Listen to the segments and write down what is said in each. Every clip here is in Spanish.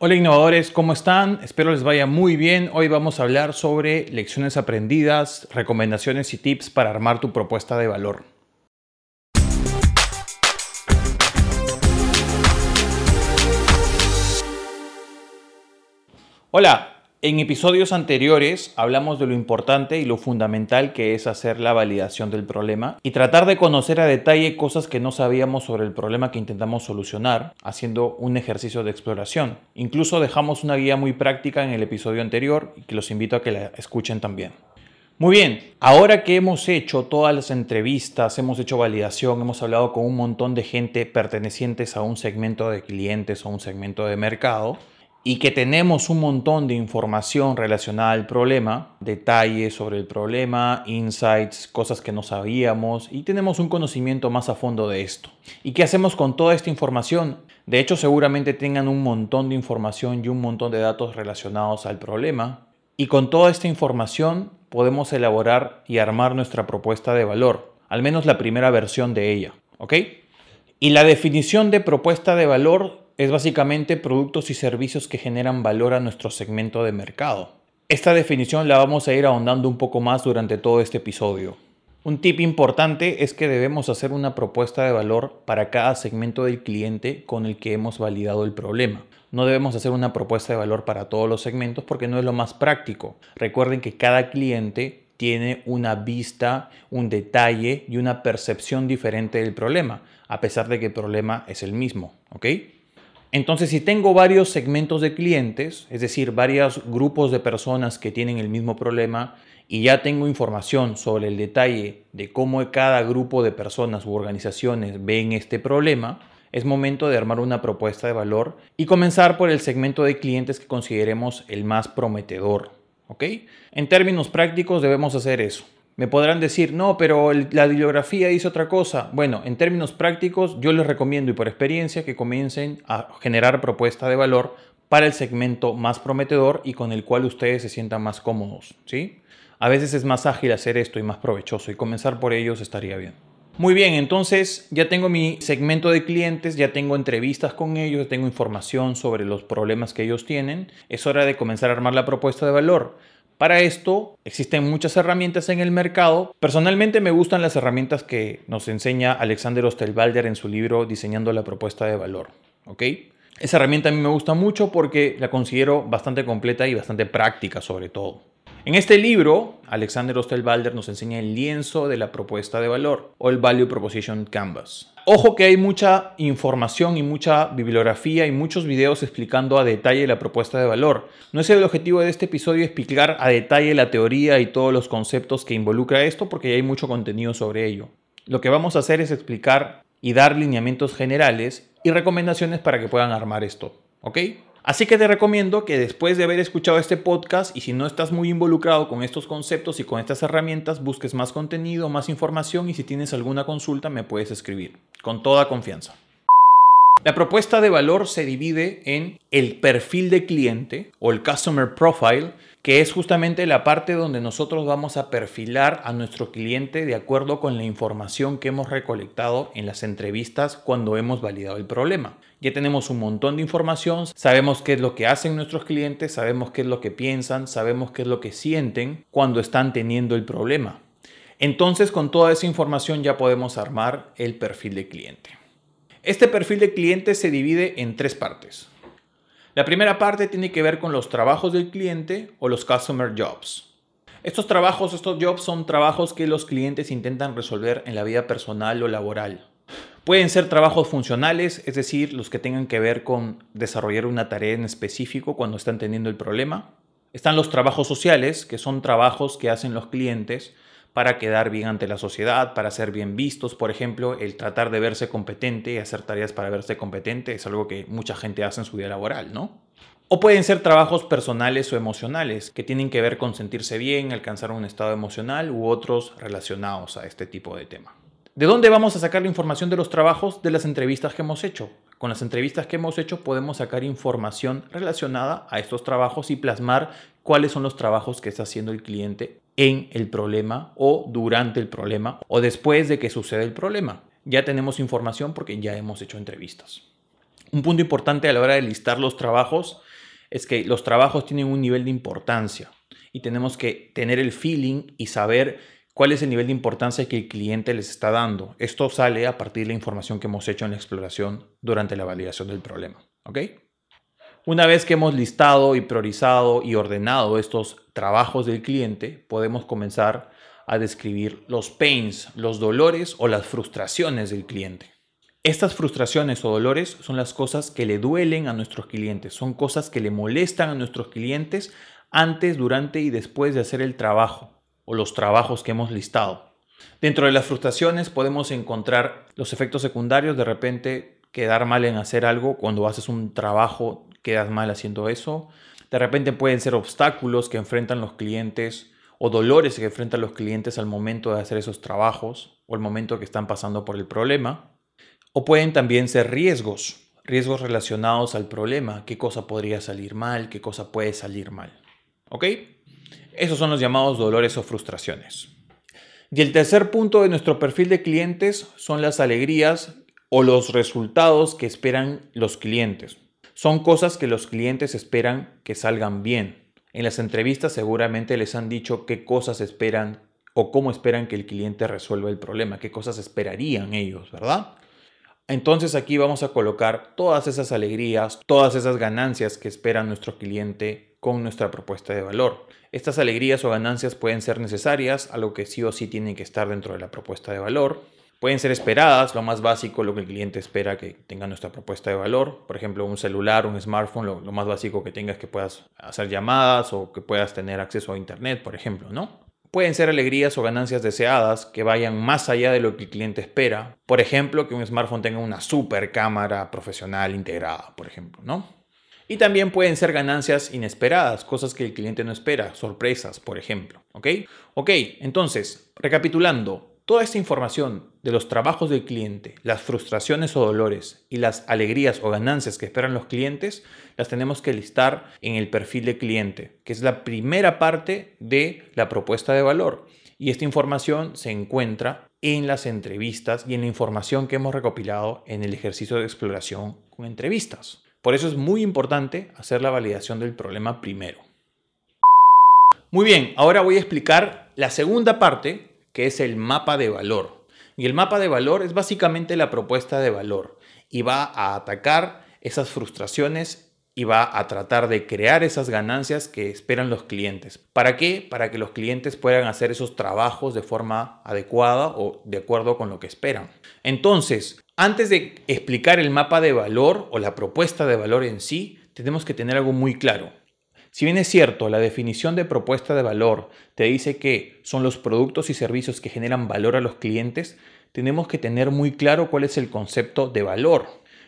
Hola innovadores, ¿cómo están? Espero les vaya muy bien. Hoy vamos a hablar sobre lecciones aprendidas, recomendaciones y tips para armar tu propuesta de valor. Hola, en episodios anteriores hablamos de lo importante y lo fundamental que es hacer la validación del problema y tratar de conocer a detalle cosas que no sabíamos sobre el problema que intentamos solucionar haciendo un ejercicio de exploración. Incluso dejamos una guía muy práctica en el episodio anterior y que los invito a que la escuchen también. Muy bien, ahora que hemos hecho todas las entrevistas, hemos hecho validación, hemos hablado con un montón de gente pertenecientes a un segmento de clientes o un segmento de mercado, y que tenemos un montón de información relacionada al problema, detalles sobre el problema, insights, cosas que no sabíamos y tenemos un conocimiento más a fondo de esto. ¿Y qué hacemos con toda esta información? De hecho, seguramente tengan un montón de información y un montón de datos relacionados al problema. Y con toda esta información podemos elaborar y armar nuestra propuesta de valor, al menos la primera versión de ella. ¿Ok? Y la definición de propuesta de valor es básicamente productos y servicios que generan valor a nuestro segmento de mercado. Esta definición la vamos a ir ahondando un poco más durante todo este episodio. Un tip importante es que debemos hacer una propuesta de valor para cada segmento del cliente con el que hemos validado el problema. No debemos hacer una propuesta de valor para todos los segmentos porque no es lo más práctico. Recuerden que cada cliente tiene una vista, un detalle y una percepción diferente del problema, a pesar de que el problema es el mismo. ¿ok? Entonces, si tengo varios segmentos de clientes, es decir, varios grupos de personas que tienen el mismo problema, y ya tengo información sobre el detalle de cómo cada grupo de personas u organizaciones ven este problema, es momento de armar una propuesta de valor y comenzar por el segmento de clientes que consideremos el más prometedor. ¿ok? En términos prácticos debemos hacer eso. Me podrán decir, no, pero la bibliografía dice otra cosa. Bueno, en términos prácticos, yo les recomiendo y por experiencia que comiencen a generar propuesta de valor para el segmento más prometedor y con el cual ustedes se sientan más cómodos, ¿sí? A veces es más ágil hacer esto y más provechoso y comenzar por ellos estaría bien. Muy bien, entonces ya tengo mi segmento de clientes, ya tengo entrevistas con ellos, tengo información sobre los problemas que ellos tienen. Es hora de comenzar a armar la propuesta de valor. Para esto existen muchas herramientas en el mercado. Personalmente me gustan las herramientas que nos enseña Alexander Osterwalder en su libro Diseñando la propuesta de valor. ¿ok? Esa herramienta a mí me gusta mucho porque la considero bastante completa y bastante práctica sobre todo. En este libro, Alexander Osterwalder nos enseña el lienzo de la propuesta de valor o el Value Proposition Canvas. Ojo que hay mucha información y mucha bibliografía y muchos videos explicando a detalle la propuesta de valor. No es el objetivo de este episodio explicar a detalle la teoría y todos los conceptos que involucra esto porque hay mucho contenido sobre ello. Lo que vamos a hacer es explicar y dar lineamientos generales y recomendaciones para que puedan armar esto. ¿Ok? Así que te recomiendo que después de haber escuchado este podcast y si no estás muy involucrado con estos conceptos y con estas herramientas, busques más contenido, más información y si tienes alguna consulta me puedes escribir con toda confianza. La propuesta de valor se divide en el perfil de cliente o el customer profile, que es justamente la parte donde nosotros vamos a perfilar a nuestro cliente de acuerdo con la información que hemos recolectado en las entrevistas cuando hemos validado el problema. Ya tenemos un montón de información, sabemos qué es lo que hacen nuestros clientes, sabemos qué es lo que piensan, sabemos qué es lo que sienten cuando están teniendo el problema. Entonces con toda esa información ya podemos armar el perfil de cliente. Este perfil de cliente se divide en tres partes. La primera parte tiene que ver con los trabajos del cliente o los customer jobs. Estos trabajos, estos jobs son trabajos que los clientes intentan resolver en la vida personal o laboral. Pueden ser trabajos funcionales, es decir, los que tengan que ver con desarrollar una tarea en específico cuando están teniendo el problema. Están los trabajos sociales, que son trabajos que hacen los clientes para quedar bien ante la sociedad, para ser bien vistos. Por ejemplo, el tratar de verse competente hacer tareas para verse competente es algo que mucha gente hace en su vida laboral, ¿no? O pueden ser trabajos personales o emocionales, que tienen que ver con sentirse bien, alcanzar un estado emocional u otros relacionados a este tipo de tema. ¿De dónde vamos a sacar la información de los trabajos? De las entrevistas que hemos hecho. Con las entrevistas que hemos hecho podemos sacar información relacionada a estos trabajos y plasmar cuáles son los trabajos que está haciendo el cliente en el problema o durante el problema o después de que sucede el problema. Ya tenemos información porque ya hemos hecho entrevistas. Un punto importante a la hora de listar los trabajos es que los trabajos tienen un nivel de importancia y tenemos que tener el feeling y saber cuál es el nivel de importancia que el cliente les está dando. Esto sale a partir de la información que hemos hecho en la exploración durante la validación del problema. ¿ok? Una vez que hemos listado y priorizado y ordenado estos trabajos del cliente, podemos comenzar a describir los pains, los dolores o las frustraciones del cliente. Estas frustraciones o dolores son las cosas que le duelen a nuestros clientes, son cosas que le molestan a nuestros clientes antes, durante y después de hacer el trabajo o los trabajos que hemos listado. Dentro de las frustraciones podemos encontrar los efectos secundarios, de repente quedar mal en hacer algo, cuando haces un trabajo quedas mal haciendo eso. De repente pueden ser obstáculos que enfrentan los clientes o dolores que enfrentan los clientes al momento de hacer esos trabajos o el momento que están pasando por el problema. O pueden también ser riesgos, riesgos relacionados al problema, qué cosa podría salir mal, qué cosa puede salir mal. ¿Ok? Esos son los llamados dolores o frustraciones. Y el tercer punto de nuestro perfil de clientes son las alegrías o los resultados que esperan los clientes. Son cosas que los clientes esperan que salgan bien. En las entrevistas seguramente les han dicho qué cosas esperan o cómo esperan que el cliente resuelva el problema, qué cosas esperarían ellos, ¿verdad? Entonces aquí vamos a colocar todas esas alegrías, todas esas ganancias que espera nuestro cliente con nuestra propuesta de valor. Estas alegrías o ganancias pueden ser necesarias, algo que sí o sí tienen que estar dentro de la propuesta de valor. Pueden ser esperadas, lo más básico, lo que el cliente espera que tenga nuestra propuesta de valor. Por ejemplo, un celular, un smartphone, lo, más básico que tengas que puedas hacer llamadas o que puedas tener acceso a Internet, por ejemplo, ¿no? Pueden ser alegrías o ganancias deseadas que vayan más allá de lo que el cliente espera. Por ejemplo, que un smartphone tenga una super cámara profesional integrada, por ejemplo, ¿no? Y también pueden ser ganancias inesperadas, cosas que el cliente no espera, sorpresas, por ejemplo. ¿Ok? Ok, entonces, recapitulando, toda esta información de los trabajos del cliente, las frustraciones o dolores y las alegrías o ganancias que esperan los clientes, las tenemos que listar en el perfil de cliente, que es la primera parte de la propuesta de valor. Y esta información se encuentra en las entrevistas y en la información que hemos recopilado en el ejercicio de exploración con entrevistas. Por eso es muy importante hacer la validación del problema primero. Muy bien, ahora voy a explicar la segunda parte, que es el mapa de valor. Y el mapa de valor es básicamente la propuesta de valor y va a atacar esas frustraciones y va a tratar de crear esas ganancias que esperan los clientes. ¿Para qué? Para que los clientes puedan hacer esos trabajos de forma adecuada o de acuerdo con lo que esperan. Entonces, antes de explicar el mapa de valor o la propuesta de valor en sí, tenemos que tener algo muy claro. Si bien es cierto, la definición de propuesta de valor te dice que son los productos y servicios que generan valor a los clientes, tenemos que tener muy claro cuál es el concepto de valor.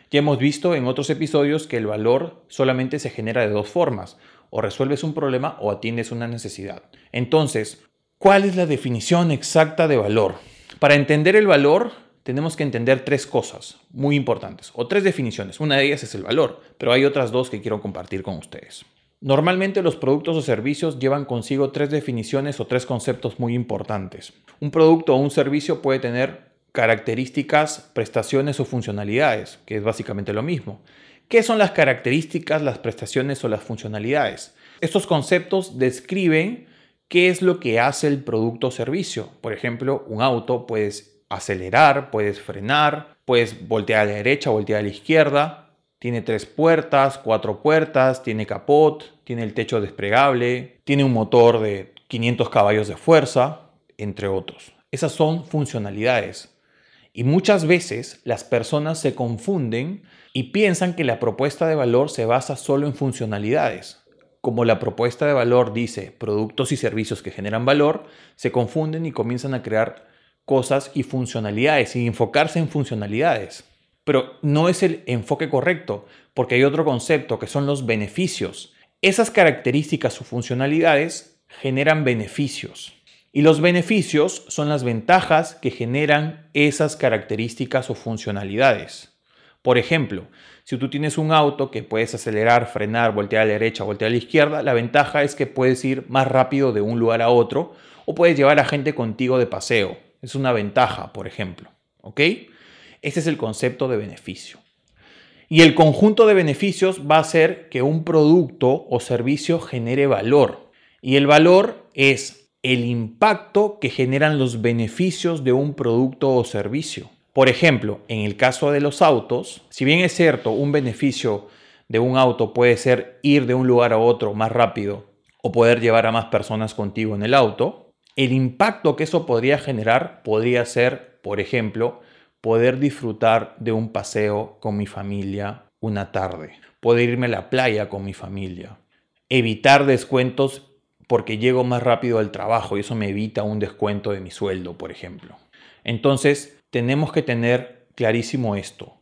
Ya hemos visto en otros episodios que el valor solamente se genera de dos formas, o resuelves un problema o atiendes una necesidad. Entonces, ¿cuál es la definición exacta de valor? Para entender el valor, tenemos que entender tres cosas muy importantes, o tres definiciones. Una de ellas es el valor, pero hay otras dos que quiero compartir con ustedes. Normalmente los productos o servicios llevan consigo tres definiciones o tres conceptos muy importantes. Un producto o un servicio puede tener características, prestaciones o funcionalidades, que es básicamente lo mismo. ¿Qué son las características, las prestaciones o las funcionalidades? Estos conceptos describen qué es lo que hace el producto o servicio. Por ejemplo, un auto puedes acelerar, puedes frenar, puedes voltear a la derecha, voltear a la izquierda. Tiene tres puertas, cuatro puertas, tiene capot, tiene el techo desplegable, tiene un motor de 500 caballos de fuerza, entre otros. Esas son funcionalidades. Y muchas veces las personas se confunden y piensan que la propuesta de valor se basa solo en funcionalidades. Como la propuesta de valor dice productos y servicios que generan valor, se confunden y comienzan a crear cosas y funcionalidades y enfocarse en funcionalidades. Pero no es el enfoque correcto, porque hay otro concepto que son los beneficios. Esas características o funcionalidades generan beneficios. Y los beneficios son las ventajas que generan esas características o funcionalidades. Por ejemplo, si tú tienes un auto que puedes acelerar, frenar, voltear a la derecha, voltear a la izquierda, la ventaja es que puedes ir más rápido de un lugar a otro o puedes llevar a gente contigo de paseo. Es una ventaja, por ejemplo. ¿Ok? Este es el concepto de beneficio. Y el conjunto de beneficios va a hacer que un producto o servicio genere valor. Y el valor es el impacto que generan los beneficios de un producto o servicio. Por ejemplo, en el caso de los autos, si bien es cierto, un beneficio de un auto puede ser ir de un lugar a otro más rápido o poder llevar a más personas contigo en el auto, el impacto que eso podría generar podría ser, por ejemplo, poder disfrutar de un paseo con mi familia una tarde, poder irme a la playa con mi familia, evitar descuentos porque llego más rápido al trabajo y eso me evita un descuento de mi sueldo, por ejemplo. Entonces, tenemos que tener clarísimo esto.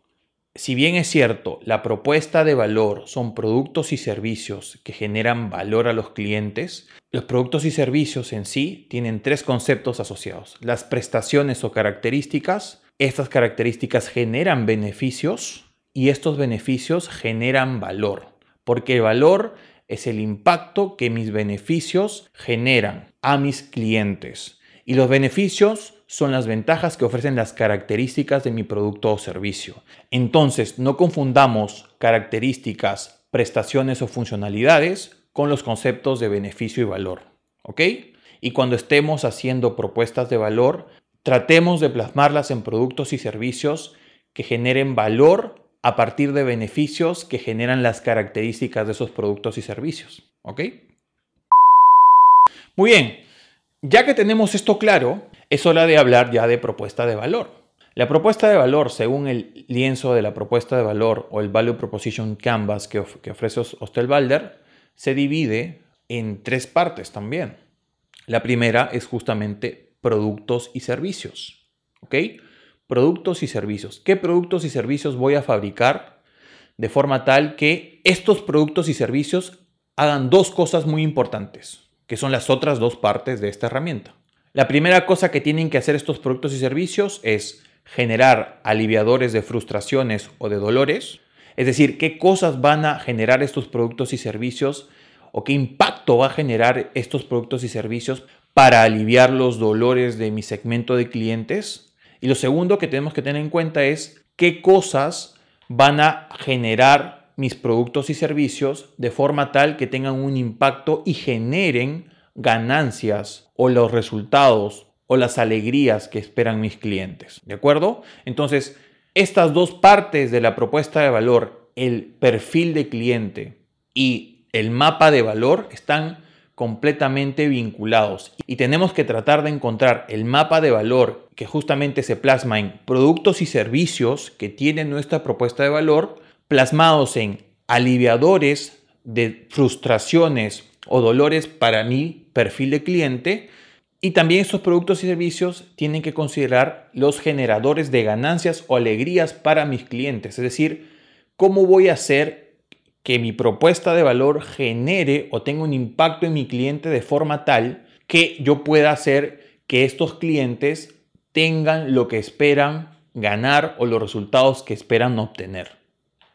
Si bien es cierto, la propuesta de valor son productos y servicios que generan valor a los clientes, los productos y servicios en sí tienen tres conceptos asociados. Las prestaciones o características, estas características generan beneficios y estos beneficios generan valor, porque el valor es el impacto que mis beneficios generan a mis clientes. Y los beneficios son las ventajas que ofrecen las características de mi producto o servicio. Entonces, no confundamos características, prestaciones o funcionalidades con los conceptos de beneficio y valor. ¿Ok? Y cuando estemos haciendo propuestas de valor, tratemos de plasmarlas en productos y servicios que generen valor a partir de beneficios que generan las características de esos productos y servicios. ¿Ok? Muy bien, ya que tenemos esto claro, es hora de hablar ya de propuesta de valor. La propuesta de valor, según el lienzo de la propuesta de valor o el Value Proposition Canvas que, ofrece Ostelbalder, se divide en tres partes también. La primera es justamente productos y servicios. ¿Ok? Productos y servicios. ¿Qué productos y servicios voy a fabricar de forma tal que estos productos y servicios hagan dos cosas muy importantes, que son las otras dos partes de esta herramienta? La primera cosa que tienen que hacer estos productos y servicios es generar aliviadores de frustraciones o de dolores. Es decir, qué cosas van a generar estos productos y servicios o qué impacto va a generar estos productos y servicios para aliviar los dolores de mi segmento de clientes. Y lo segundo que tenemos que tener en cuenta es qué cosas van a generar mis productos y servicios de forma tal que tengan un impacto y generen ganancias o los resultados o las alegrías que esperan mis clientes. ¿De acuerdo? Entonces, estas dos partes de la propuesta de valor, el perfil de cliente y el mapa de valor, están completamente vinculados y tenemos que tratar de encontrar el mapa de valor que justamente se plasma en productos y servicios que tienen nuestra propuesta de valor, plasmados en aliviadores de frustraciones o dolores para mi perfil de cliente. Y también estos productos y servicios tienen que considerar los generadores de ganancias o alegrías para mis clientes. Es decir, cómo voy a hacer que mi propuesta de valor genere o tenga un impacto en mi cliente de forma tal que yo pueda hacer que estos clientes tengan lo que esperan ganar o los resultados que esperan obtener.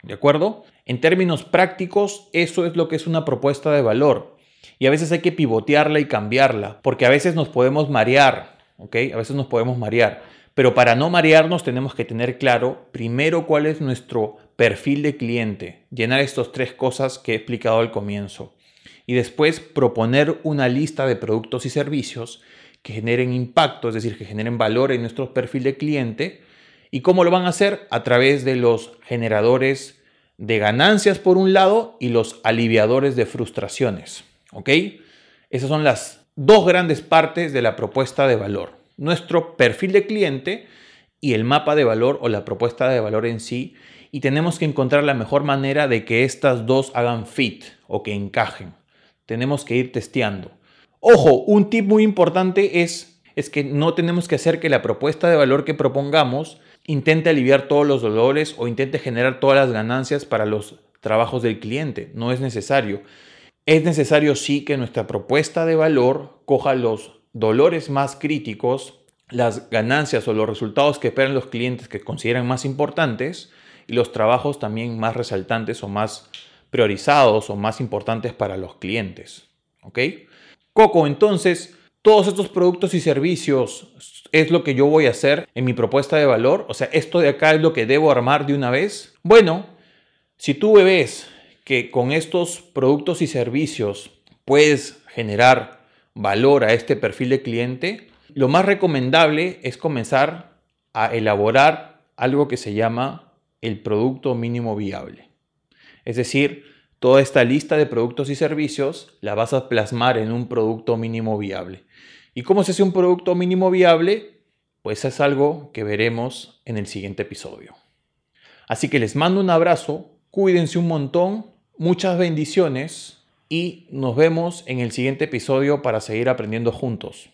¿De acuerdo? En términos prácticos, eso es lo que es una propuesta de valor. Y a veces hay que pivotearla y cambiarla, porque a veces nos podemos marear, ¿ok? A veces nos podemos marear. Pero para no marearnos tenemos que tener claro primero cuál es nuestro perfil de cliente, llenar estas tres cosas que he explicado al comienzo. Y después proponer una lista de productos y servicios que generen impacto, es decir, que generen valor en nuestro perfil de cliente. ¿Y cómo lo van a hacer? A través de los generadores de ganancias por un lado y los aliviadores de frustraciones. ¿Ok? Esas son las dos grandes partes de la propuesta de valor. Nuestro perfil de cliente y el mapa de valor o la propuesta de valor en sí. Y tenemos que encontrar la mejor manera de que estas dos hagan fit o que encajen. Tenemos que ir testeando. Ojo, un tip muy importante es, es que no tenemos que hacer que la propuesta de valor que propongamos intente aliviar todos los dolores o intente generar todas las ganancias para los trabajos del cliente. No es necesario. Es necesario sí que nuestra propuesta de valor coja los dolores más críticos, las ganancias o los resultados que esperan los clientes que consideran más importantes y los trabajos también más resaltantes o más priorizados o más importantes para los clientes. ¿Ok? Coco, entonces, todos estos productos y servicios es lo que yo voy a hacer en mi propuesta de valor. O sea, esto de acá es lo que debo armar de una vez. Bueno, Si tú ves que con estos productos y servicios puedes generar valor a este perfil de cliente, lo más recomendable es comenzar a elaborar algo que se llama el producto mínimo viable. Es decir, toda esta lista de productos y servicios la vas a plasmar en un producto mínimo viable. ¿Y cómo se hace un producto mínimo viable? Pues es algo que veremos en el siguiente episodio. Así que les mando un abrazo, cuídense un montón, muchas bendiciones y nos vemos en el siguiente episodio para seguir aprendiendo juntos.